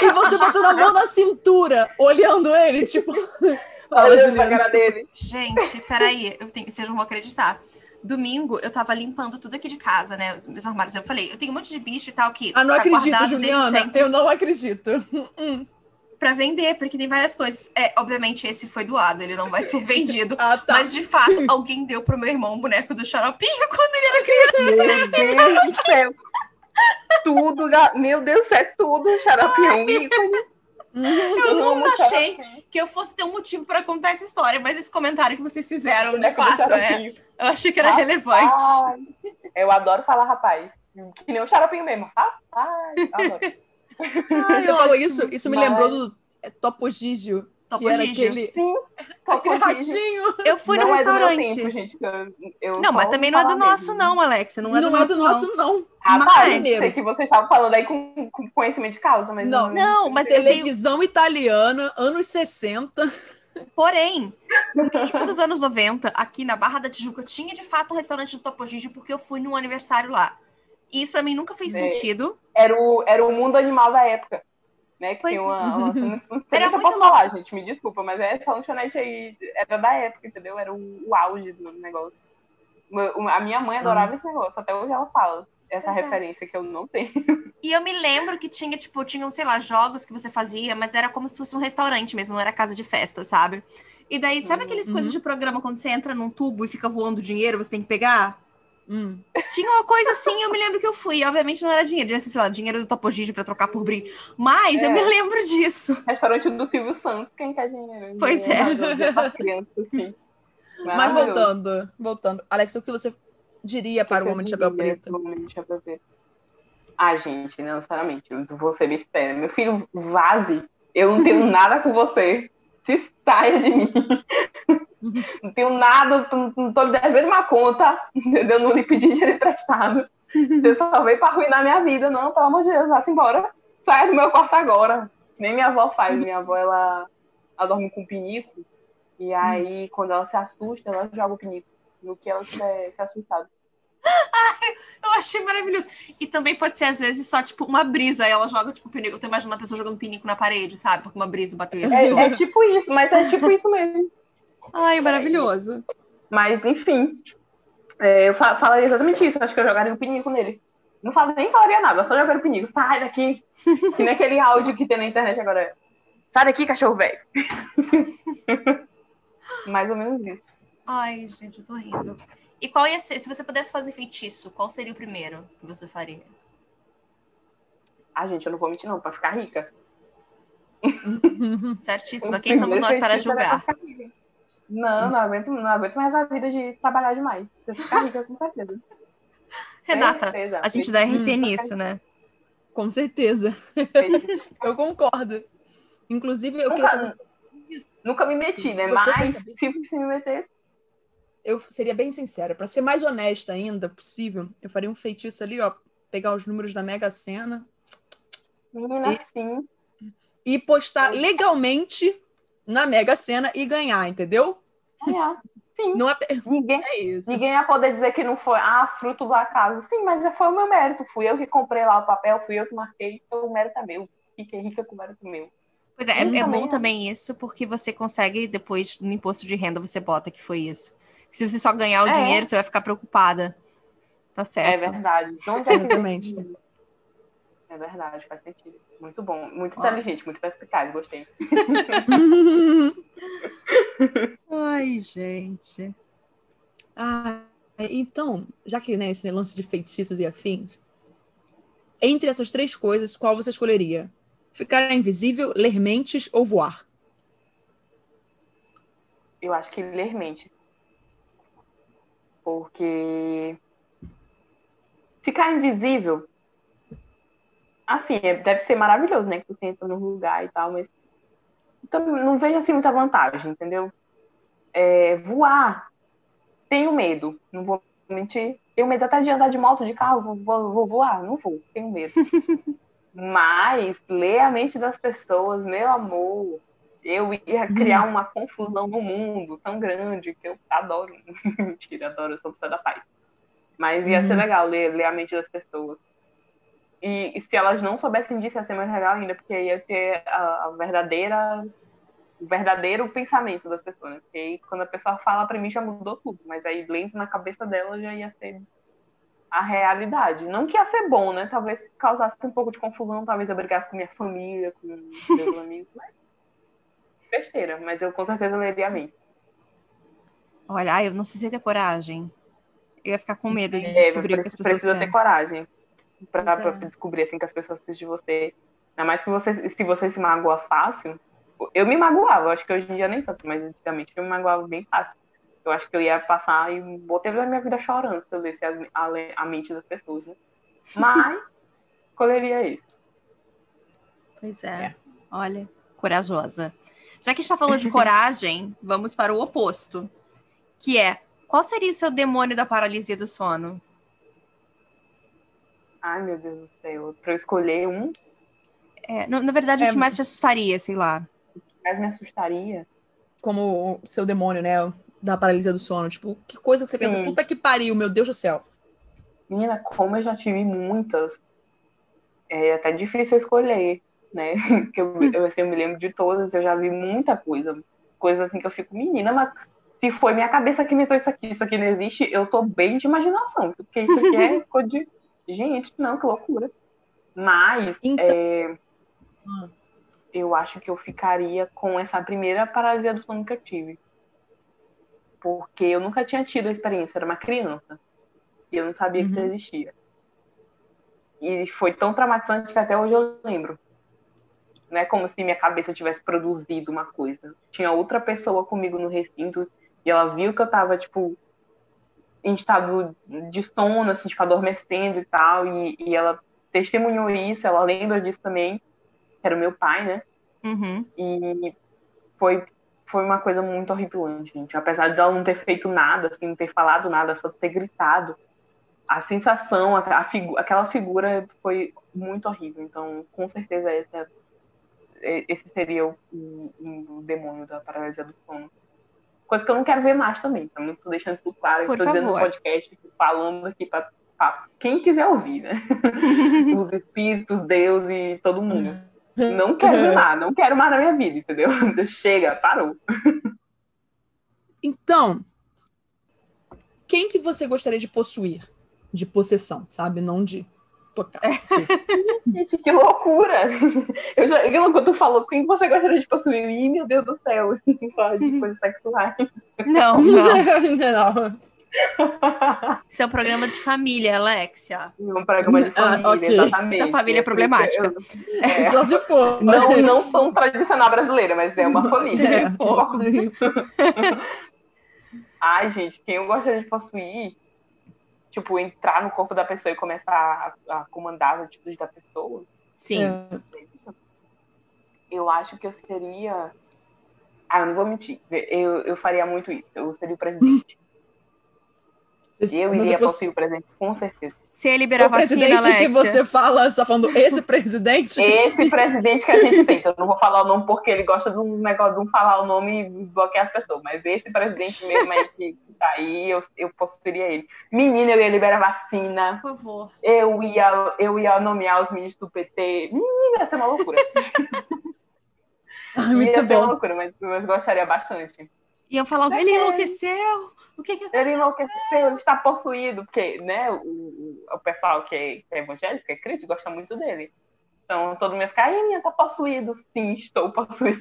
E você botando a mão na cintura, olhando ele, tipo. Fala, olhando pra Juliana. cara dele. Gente, peraí, eu tenho, vocês não vão acreditar. Domingo eu tava limpando tudo aqui de casa, né? Os meus armários. Eu falei, eu tenho um monte de bicho e tal que. Ah, não tá acredito, Juliana. Eu não acredito. Pra vender, porque tem várias coisas. É, obviamente, esse foi doado, ele não vai ser vendido. Ah, tá. Mas de fato, alguém deu pro meu irmão um boneco do xaropinho quando ele era criança. Meu Deus do céu. Tudo, meu Deus, é tudo xaropinho ícone. Eu amo nunca achei que eu fosse ter um motivo pra contar essa história, mas esse comentário que vocês fizeram, de fato, é. xaropinho. Eu achei que era Rapaz. relevante. Eu adoro falar rapaz. Que nem o xaropinho mesmo. Rapaz, adoro. Você falou isso, isso me Mas- lembrou do é, Topo Gigio, Topo que era Gigio. aquele, Sim, aquele Topo Gigio. ratinho. Eu fui não no é do restaurante. tempo, gente. eu- eu não, mas também não é do ouvi falar nosso, mesmo. não, Alex. Não é do Não é nosso, do nosso, não. Rapaz, Mas- sei que vocês estavam falando aí com, com conhecimento de causa, mas Não, Não, mas eu tenho. Televisão italiana, anos 60. Porém, no início dos anos 90, aqui na Barra da Tijuca, tinha de fato um restaurante do Topo Gigio porque eu fui num aniversário lá. E isso pra mim nunca fez É. sentido. Era o, era o mundo animal da época. Né? Que Pois tem uma. uma não sei Era muito posso falar, gente. Me desculpa, mas é essa lanchonete aí era da época, entendeu? Era o, o auge do negócio. A minha mãe adorava esse negócio, até hoje ela fala. Essa Pois é. referência que eu não tenho. E eu me lembro que tinha, tipo, tinham, sei lá, jogos que você fazia, mas era como se fosse um restaurante mesmo, não era casa de festa, sabe? E daí, sabe Uhum. aqueles coisas de programa quando você entra num tubo e fica voando dinheiro, você tem que pegar? Hum. Tinha uma coisa assim, eu me lembro que eu fui. Obviamente não era dinheiro, ser, sei lá, dinheiro do Topo Gigio pra trocar por brinde. Mas eu É. me lembro disso. Restaurante do Silvio Santos, quem quer dinheiro? Pois é. Dinheiro Pra criança, assim. Mas voltando, voltando. Alex, o que você diria para o que homem de eu chapéu preto? pro homem de chapéu preto? Ah, gente, não, sinceramente, eu vou ser bem sincera. Meu filho, vaze. Eu não tenho nada com você. Se saia de mim. Não tenho nada, não tô lhe devendo uma conta, entendeu? Não lhe pedi dinheiro emprestado. Você só veio pra arruinar minha vida. Não, pelo amor de Deus, vá-se embora. Saia do meu quarto agora. Nem minha avó faz. Minha avó, ela, ela dorme com pinico. E aí, quando ela se assusta, ela joga o pinico. No que ela tiver se assustado. Eu achei maravilhoso. E também pode ser, às vezes, só, tipo, uma brisa. Aí ela joga, tipo, pinico. Eu tô imaginando a pessoa jogando pinico na parede, sabe? Porque uma brisa bateu. É, é tipo isso, mas é tipo isso mesmo. Ai, maravilhoso. Mas, enfim, é, eu fa falaria exatamente isso. Acho que eu jogaria o pinico nele. Não falo, nem falaria nada, eu só jogaria o pinico. Sai daqui. Que nem aquele áudio que tem na internet agora. Sai daqui, cachorro velho. Mais ou menos isso. Ai, gente, eu tô rindo. E qual ia ser, se você pudesse fazer feitiço, qual seria o primeiro que você faria? Ah, gente, eu não vou mentir, não, pra ficar rica. Certíssima. O Quem somos nós para julgar? pra. Não, não aguento, não aguento mais a vida de trabalhar demais. Pra ficar rica, com certeza. Renata, Certeza. a gente dá RT Hum. nisso, né? Com certeza. Eu concordo. Inclusive, eu Nunca- queria fazer. Nunca me meti, Se né? você quer Mas saber- se, se me metesse. Eu seria bem sincera. Pra ser mais honesta ainda possível, eu faria um feitiço ali, ó. Pegar os números da Mega Sena Menina, E- sim. e postar legalmente na Mega Sena e ganhar, entendeu? ganhar. Sim. Não é, Ninguém, é isso. ninguém ia poder dizer que não foi, ah, fruto do acaso. Sim, mas foi o meu mérito. Fui eu que comprei lá o papel, fui eu que marquei, então o mérito é meu. Fiquei rica com o mérito meu. Pois é, é, Sim, é bom também. isso, porque você consegue, depois, no imposto de renda, você bota que foi isso. Se você só ganhar o É. dinheiro, você vai ficar preocupada. Tá É certo. verdade. É que Exatamente. É verdade, faz sentido. Muito bom, muito inteligente, muito perspicaz, gostei. Ai, gente. Ah, então, já que né, esse lance de feitiços e afins, entre essas três coisas, qual você escolheria? Ficar invisível, ler mentes ou voar? Eu acho que ler mente. Porque ficar invisível, assim, é- deve ser maravilhoso, né? Que você entra no lugar e tal, mas então, não vejo assim muita vantagem, entendeu? É, voar, tenho medo, não vou mentir. Tenho medo até de andar de moto, de carro, vou, vou- vou voar, não vou, tenho medo. Mas ler a mente das pessoas, meu amor, eu ia criar uma confusão no mundo tão grande que eu adoro. Mentira, adoro, eu sou pessoa da paz. Mas ia ser Uhum. legal ler, ler a mente das pessoas. E, e se elas não soubessem disso, ia ser mais legal ainda, porque ia ter a, a verdadeira o verdadeiro pensamento das pessoas, né? Porque aí, quando a pessoa fala pra mim já mudou tudo, mas aí lendo na cabeça dela já ia ser a realidade. Não que ia ser bom, né? Talvez causasse um pouco de confusão, talvez eu brigasse com minha família, com meus amigos, mas besteira, mas eu com certeza leria a mim. Olha, eu não sei se ia ter coragem. Eu ia ficar com medo de É, descobrir o que as pessoas precisa ter pensam. coragem pra, Pois pra é. descobrir assim que as pessoas precisam de você. Ainda mais que você, se você se magoa fácil. Eu me magoava, acho que hoje em dia nem tanto, mas antigamente eu me magoava bem fácil. Eu acho que eu ia passar e botei a minha vida chorando se eu lesse a, le- a mente das pessoas, né? Mas escolheria isso. Pois é. Olha, corajosa. Já que a gente tá falando de coragem, vamos para o oposto. Que é, qual seria o seu demônio da paralisia do sono? Ai, meu Deus do céu. Pra eu escolher um, É, na, na verdade, o É. que mais te assustaria, sei lá. mais me assustaria. Como o seu demônio, né? Da paralisia do sono. Tipo, que coisa que você pensa, Sim. puta que pariu, meu Deus do céu. Menina, como eu já tive muitas, é até difícil escolher, né? Que eu, eu, assim, eu me lembro de todas, eu já vi muita coisa. Coisa assim que eu fico, menina, mas se foi minha cabeça que inventou isso aqui, isso aqui não existe, eu tô bem de imaginação. Porque isso aqui é coisa de. Gente, não, que loucura. Mas Então- é, Hum. eu acho que eu ficaria com essa primeira paralisia do sono que eu tive. Porque eu nunca tinha tido a experiência, eu era uma criança. E eu não sabia que isso Uhum. existia. E foi tão traumatizante que até hoje eu lembro. Não é como se minha cabeça tivesse produzido uma coisa. Tinha outra pessoa comigo no recinto e ela viu que eu tava, tipo, em estado de sono, assim, tipo, adormecendo e tal. E, e ela testemunhou isso, ela lembra disso também. Que era o meu pai, né? Uhum. E foi, foi uma coisa muito horripilante, gente. Apesar de ela não ter feito nada, assim, não ter falado nada, só ter gritado, a sensação, a, a figu aquela figura foi muito horrível. Então, com certeza, esse, é- esse seria o, o- o demônio da paralisia do sono. Coisa que eu não quero ver mais também. Então, eu tô deixando isso claro. Por Estou dizendo no favor. podcast, falando aqui para quem quiser ouvir, né? Os espíritos, Deus e todo mundo. Não quero ver mais, não quero mais na minha vida, entendeu? Chega, parou. Então, quem que você gostaria de possuir? De possessão, sabe? Não de tocar. Gente, que loucura! Eu já, quando tu falou quem você gostaria de possuir, Ih, meu Deus do céu, de coisas sexuais. Não, não. não. Isso é um programa de família, Alexia. Um programa de Ah, família, ok. exatamente. Da família É que problemática. eu- é, Só se for. não, não tão tradicional brasileira, mas é uma família. É. Ai, gente, quem eu gostaria de possuir, tipo, entrar no corpo da pessoa e começar a, a comandar as atitudes da pessoa, Sim. Eu acho que eu seria. Ah, eu não vou mentir. Eu, eu faria muito isso. Eu seria o presidente. Eu Você iria poss- possuir o presidente, com certeza. Você ia liberar O vacina, presidente Alexia? que você fala, você tá falando esse presidente? Esse presidente que a gente tem, eu não vou falar o nome porque ele gosta de um negócio de um falar o nome e bloquear as pessoas, mas esse presidente mesmo aí que, tá aí, eu, eu possuiria ele. Menina, eu ia liberar vacina, Por favor. eu ia, eu ia nomear os ministros do PT. Menina, ia ser uma loucura. Ah, ia muito ser uma bom. loucura, mas, mas gostaria bastante. Iam falar, ele enlouqueceu. O que que Ele enlouqueceu, ele está possuído, porque né, o, o, pessoal que é, que é evangélico, que é crente, gosta muito dele. Então todo mundo ia ficar, ai, minha, tá possuído. Sim, estou possuído.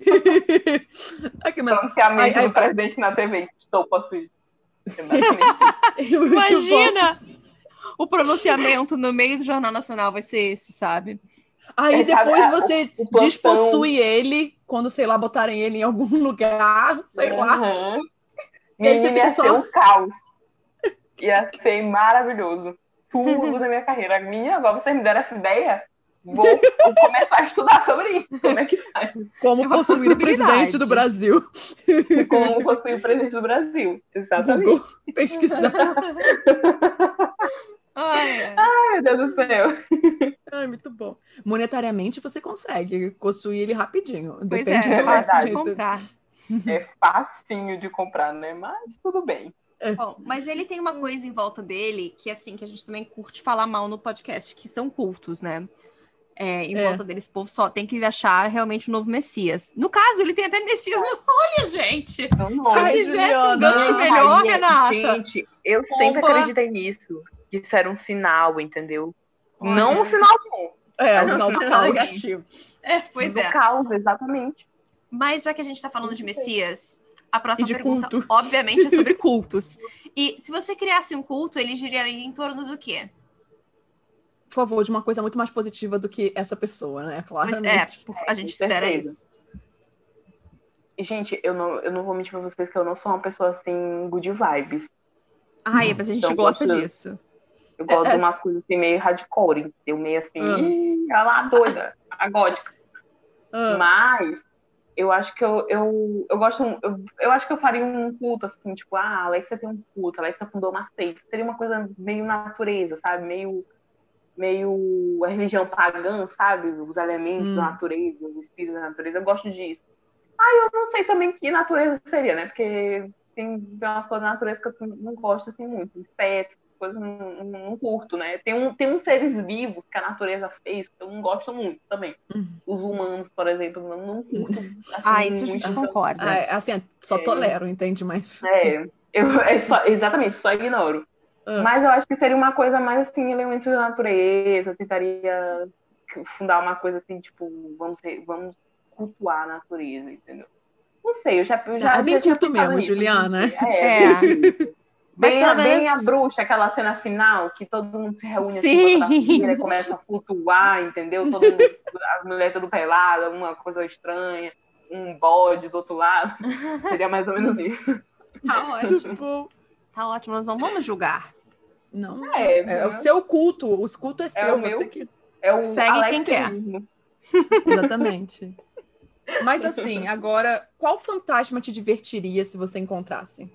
Aqui, mas... Pronunciamento Ai, ai, do presidente na TV, estou possuído. É. Imagina! O pronunciamento no meio do Jornal Nacional vai ser esse, sabe? Aí É, sabe, depois a- você o despossui ele, quando, sei lá, botarem ele em algum lugar, sei lá. Uhum. E aí você fica só- um caos. Ia ser maravilhoso. Tudo na minha carreira. Menina, agora você me deram essa ideia, vou, vou começar a estudar sobre isso. Como é que faz? Como possuir o presidente do Brasil. Como possuir o presidente do Brasil. Exatamente. Google pesquisar. Ai, ai. Meu Deus do céu. Ai, muito bom. Monetariamente você consegue possuir ele rapidinho. Pois Depende é, é fácil de comprar. É facinho de comprar, né? Mas tudo bem. Bom, mas ele tem uma coisa em volta dele que, assim, que a gente também curte falar mal no podcast, que são cultos, né? É, em É. volta dele, esse povo só tem que achar realmente o novo Messias. No caso, ele tem até Messias. no- Olha, gente! Se Ai, quisesse um gancho melhor, Renata. Gente, eu sempre acreditei nisso. Que isso era um sinal, entendeu? Olha. Não um sinal bom. É, o Mas sinal do caos. negativo. É, pois do é. caos, exatamente. Mas já que a gente tá falando de Messias, a próxima pergunta, culto. obviamente, é sobre cultos. E se você criasse um culto, ele giraria em torno do quê? Por favor, de uma coisa muito mais positiva do que essa pessoa, né? Pois Claramente. é, a gente com espera certeza. isso. E, gente, eu não, eu não vou mentir pra vocês que eu não sou uma pessoa assim, good vibes. Ai, mas a gente Então, gosta disso. Eu gosto É, de umas coisas assim, meio hardcore. Eu meio assim, Ah. ih, olha lá, doida, a gótica. Ah, Mas eu acho que eu, eu, eu gosto. Eu, eu acho que eu faria um culto, assim, tipo, ah, Alexa tem um culto, Alexa fundou uma seita. Seria uma coisa meio natureza, sabe? Meio, meio a religião pagã, sabe? Os elementos Hum. da natureza, os espíritos da natureza. Eu gosto disso. Ah, eu não sei também que natureza seria, né? Porque tem, tem umas coisas da natureza que eu não gosto, assim, muito. Insetos, coisas não, não, curto, né? Tem, um, tem uns seres vivos que a natureza fez que eu não gosto muito também. Uhum. Os humanos, por exemplo, não, não curto. assim, Ah, isso a muito. gente concorda. Ah, assim, só É. tolero, entende? Mas. É, eu, é só, exatamente, só ignoro. Ah. Mas eu acho que seria uma coisa mais assim, elementos da natureza, eu tentaria fundar uma coisa assim, tipo, vamos, ser- vamos cultuar a natureza, entendeu? Não sei, eu já, eu já É bem pensado mesmo, nisso, Juliana. assim, É, É. Mas Bem, pelo a, bem menos- a bruxa, aquela cena final, que todo mundo se reúne Sim. assim, e começa a flutuar, entendeu? Todo mundo, as mulheres tudo peladas, uma coisa estranha, um bode do outro lado. Seria mais ou menos isso. Tá ótimo. Tá ótimo, nós não vamos julgar. não. É, É, o seu culto. O culto é seu. o meu. você que... é o Segue quem quer. alexianismo. Exatamente. Mas assim, agora, qual fantasma te divertiria se você encontrasse?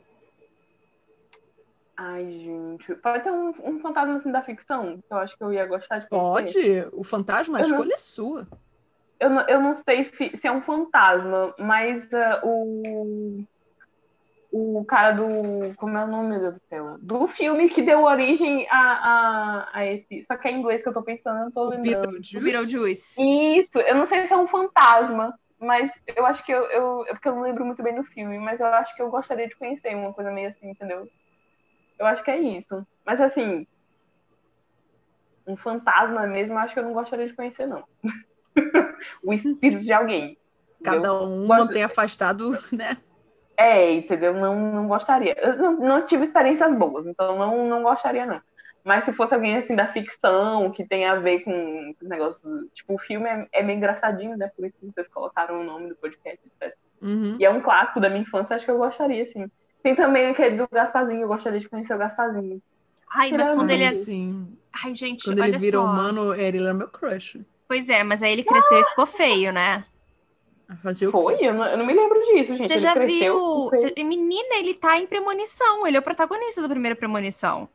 Ai, gente. Pode ser um, um fantasma assim da ficção, que eu acho que eu ia gostar de conhecer. Pode. O fantasma, a Eu não- escolha é sua. Eu não, eu não sei se, se é um fantasma, mas ah, o. O cara do. Como é o nome, meu Deus do céu? Do filme que deu origem a, a, a esse. Só que é em inglês que eu tô pensando, eu não tô lembrando. O Beetlejuice. Isso, eu não sei se é um fantasma, mas eu acho que eu, eu. É porque eu não lembro muito bem do filme, mas eu acho que eu gostaria de conhecer uma coisa meio assim, entendeu? Eu acho que é isso. Mas assim. Um fantasma mesmo, acho que eu não gostaria de conhecer, não. o espírito de alguém. entendeu? Cada um Gosto- mantém afastado, né? É, entendeu? Não, não gostaria. Eu não, não tive experiências boas, então não, não gostaria, não. Mas se fosse alguém assim da ficção, que tem a ver com os negócios. do- Tipo, o filme é, é meio engraçadinho, né? Por isso que vocês colocaram o nome do podcast, etc. Uhum. E é um clássico da minha infância, acho que eu gostaria, sim. Tem também aquele do Gasparzinho, eu gostaria de conhecer o Gasparzinho. Ai, mas quando ele é. Sim. Ai, gente, Quando olha ele vira só. humano, ele era meu crush. Pois é, mas aí ele cresceu e ficou feio, né? Fazer Foi? Eu não, eu não me lembro disso, gente. Você Ele já cresceu, viu? Cê- Menina, ele tá em premonição. Ele é o protagonista da primeira premonição.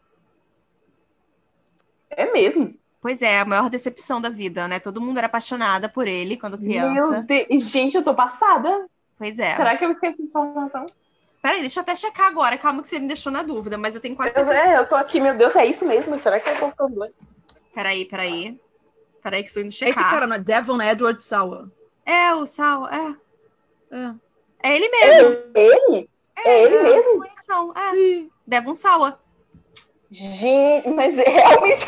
É mesmo. Pois é, a maior decepção da vida, né? Todo mundo era apaixonada por ele quando criança. Meu Deus. Gente, eu tô passada. Pois é. Será que eu esqueci de informação? Peraí, deixa eu até checar agora. Calma que você me deixou na dúvida, mas eu tenho quase Eu, certeza. é, eu tô aqui, meu Deus, é isso mesmo? Será que eu tô ficando doida? Peraí, peraí. Peraí que estou indo checar. Esse cara não é Devon Edward Sauer. É, o Sal, é. É. É ele mesmo. Ele? É ele mesmo? Premonição, É, Sim. Devon Sawa. Gente, mas é realmente.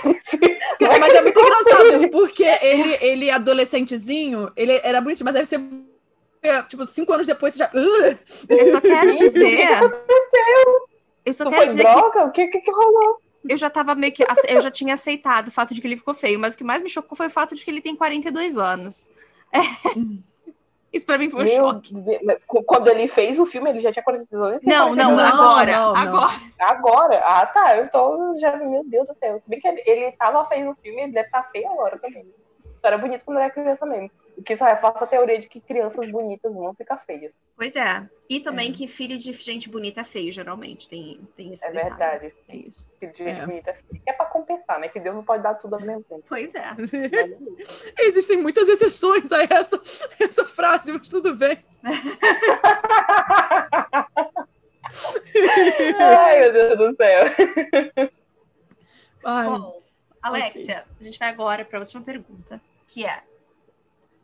Cara, Mas é muito engraçado, porque ele, ele adolescentezinho, ele era bonitinho, mas aí você. É, Tipo, cinco anos depois você já. Uh, Eu só quero dizer. Eu só Tu quero foi dizer que droga? O que, que que rolou? eu já tava meio que. Eu já tinha aceitado o fato de que ele ficou feio, mas o que mais me chocou foi o fato de que ele tem 42 anos. É. Isso pra mim foi um Meu choque. Deus, Quando ele fez o filme, ele já tinha 42 anos? Não, não, Não, agora. não, não. Agora. Agora? Ah, tá. Eu tô já. Meu Deus do céu. Se bem que ele, ele tava feio no filme, ele deve estar feio agora também. Só era bonito quando era criança mesmo. O que só reforça a teoria de que crianças bonitas vão ficar feias. Pois é. E também É. que filho de gente bonita é feio, geralmente. Tem, tem esse É detalhe. verdade. É isso. Que de gente É. bonita é feia. É pra compensar, né? Que Deus não pode dar tudo ao mesmo tempo. Pois é. Existem muitas exceções a essa, essa frase, mas tudo bem. Ai, meu Deus do céu. Ai, Bom, Alexia, a gente vai agora para a última pergunta, que é: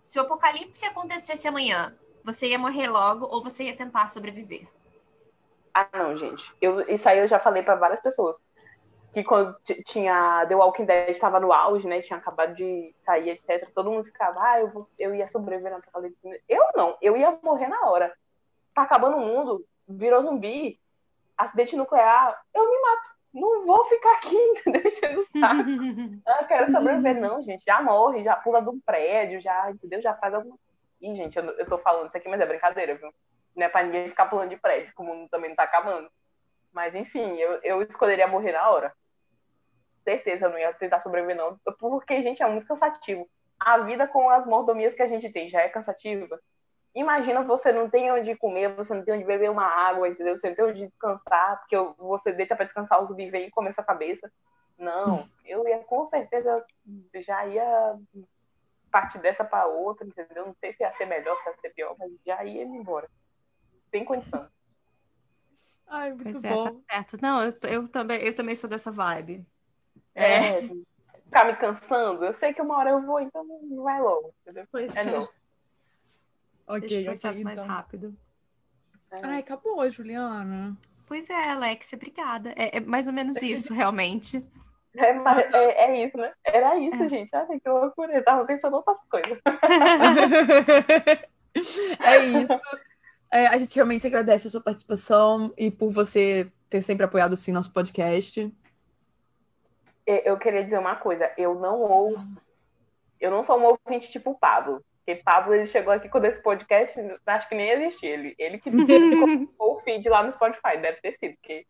se o apocalipse acontecesse amanhã, você ia morrer logo ou você ia tentar sobreviver? Ah, não, gente. Eu, isso aí eu já falei pra várias pessoas. Que quando tinha The Walking Dead estava no auge, né? Tinha acabado de sair, etc. Todo mundo ficava, ah, eu, vou, eu ia sobreviver na apocalipse. Eu não, eu ia morrer na hora. Tá acabando o mundo, virou zumbi, acidente nuclear, eu me mato. Não vou ficar aqui, entendeu? Enchendo o saco. Ah, quero sobreviver, não, gente. Já morre, já pula do prédio, já, entendeu? Já faz alguma. Ih, gente, eu, eu tô falando isso aqui, mas é brincadeira, viu? Não é pra ninguém ficar pulando de prédio, que o mundo também não tá acabando. Mas, enfim, eu, eu escolheria morrer na hora. Certeza, eu não ia tentar sobreviver, não. Porque, gente, é muito cansativo. A vida com as mordomias que a gente tem já é cansativa. Imagina você não tem onde comer, você não tem onde beber uma água, entendeu? Você não tem onde descansar, porque você deita para descansar, o zumbi vem e come a cabeça. Não, eu ia com certeza já ia partir dessa para outra, entendeu? Não sei se ia ser melhor, se ia ser pior, mas já ia me embora. Tem condição. Ai, muito Pois é, bom. tá certo. Não, eu, eu, também, eu também sou dessa vibe. É. Ficar me cansando, eu sei que uma hora eu vou, então vai logo, entendeu? Pois É não. Ok, Deixa o processo mais então. rápido. Ai, acabou, Juliana. Pois é, Alexia, obrigada. É, é mais ou menos isso, realmente. É, é, é isso, né? Era isso, gente. Ai, que loucura. Eu tava pensando outras coisas. é isso. É, a gente realmente agradece a sua participação e por você ter sempre apoiado assim nosso podcast. Eu queria dizer uma coisa. Eu não ouço. Eu não sou um ouvinte tipo o Pablo. Porque Pablo, ele chegou aqui quando esse podcast, acho que nem existia. Ele, ele que colocou o feed lá no Spotify. Deve ter sido, porque...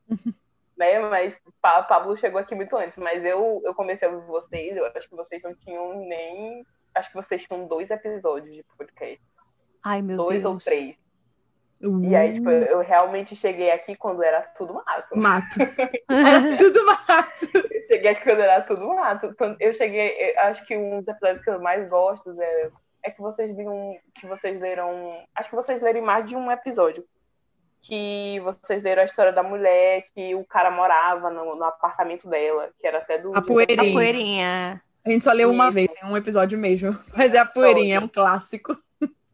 Né? Mas Pa- Pablo chegou aqui muito antes. Mas eu, eu comecei a ouvir vocês. Eu acho que vocês não tinham nem... Acho que vocês tinham dois episódios de podcast. Ai, meu dois Deus. ou três. E aí, tipo, eu realmente cheguei aqui quando era tudo mato. Mato. Era tudo mato. Eu cheguei aqui quando era tudo mato. Quando eu cheguei, eu acho que um dos episódios que eu mais gosto é, é que vocês viram, que vocês leram, acho que vocês leram mais de um episódio. Que vocês leram a história da mulher, que o cara morava no, no apartamento dela, que era até do. A poeirinha. A poeirinha. A gente só leu uma Isso. vez, em um episódio mesmo. Mas é a poeirinha, é um clássico.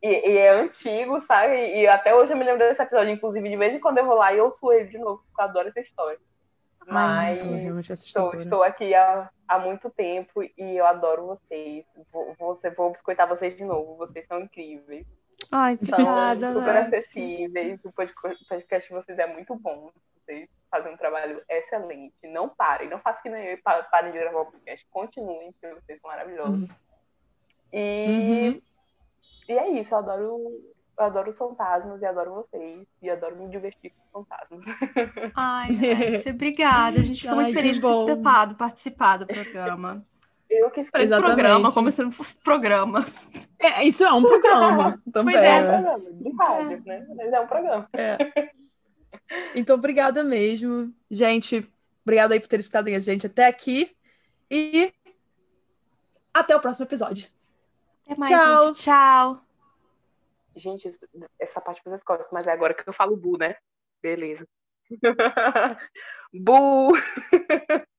E, e é antigo, sabe? E até hoje eu me lembro desse episódio. Inclusive, de vez em quando eu vou lá e ouço ele de novo, porque eu adoro essa história. Mas estou, estou aqui há, há muito tempo e eu adoro vocês. Vou, vou, vou biscoitar vocês de novo. Vocês são incríveis. Ai, São obrigada, super Alex. acessíveis. O podcast de vocês é muito bom. Vocês fazem um trabalho excelente. Não parem. Não façam que nem eu pa- parem de gravar o podcast. Continuem, porque vocês são maravilhosos. Uhum. E, Uhum. e é isso. Eu adoro, eu adoro os fantasmas e adoro vocês. E adoro me divertir com os fantasmas. Ai, Alexia, obrigada. A gente fica muito feliz de bom. ter topado participar do programa. Eu que fiz Falei Exatamente. programa, como se não fosse programa. É, isso é um programa também. Pois é. um programa de rádio, né? Mas é um programa. Então, obrigada mesmo. Gente, obrigada aí por ter escutado a gente até aqui. E até o próximo episódio. Até mais, Tchau. gente. Tchau. Gente, essa parte vocês cortam, mas é agora que eu falo bu, né? Beleza. bu!